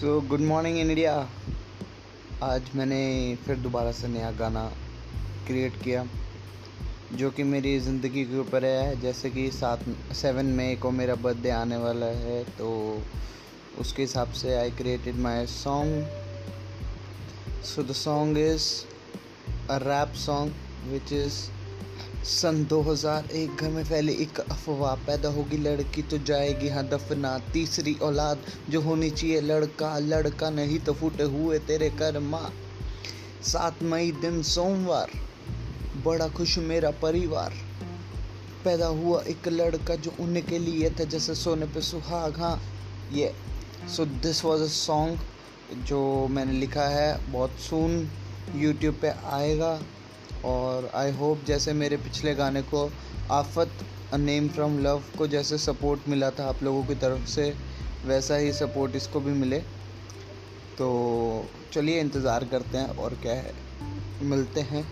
So good morning India आज मैंने फिर दोबारा से नया गाना क्रिएट किया, जो कि मेरी ज़िंदगी के ऊपर है। जैसे कि सात सेवन मई को मेरा बर्थडे आने वाला है तो उसके हिसाब से I created my song so the song is a rap song which is सन 2001 घर में फैली एक अफवाह पैदा होगी। लड़की तो जाएगी हाँ दफना तीसरी औलाद जो होनी चाहिए, लड़का लड़का नहीं तो फूटे हुए तेरे कर माँ सात मई दिन सोमवार, बड़ा खुश मेरा परिवार। पैदा हुआ एक लड़का जो उनके लिए था, जैसे सोने पे सुहाग। हाँ ये so this was a song जो मैंने लिखा है, बहुत सून यूट्यूब पे आएगा। और आई होप जैसे मेरे पिछले गाने को आफत नेम फ्रॉम लव को जैसे सपोर्ट मिला था आप लोगों की तरफ़ से, वैसा ही सपोर्ट इसको भी मिले। तो चलिए इंतज़ार करते हैं और क्या है, मिलते हैं।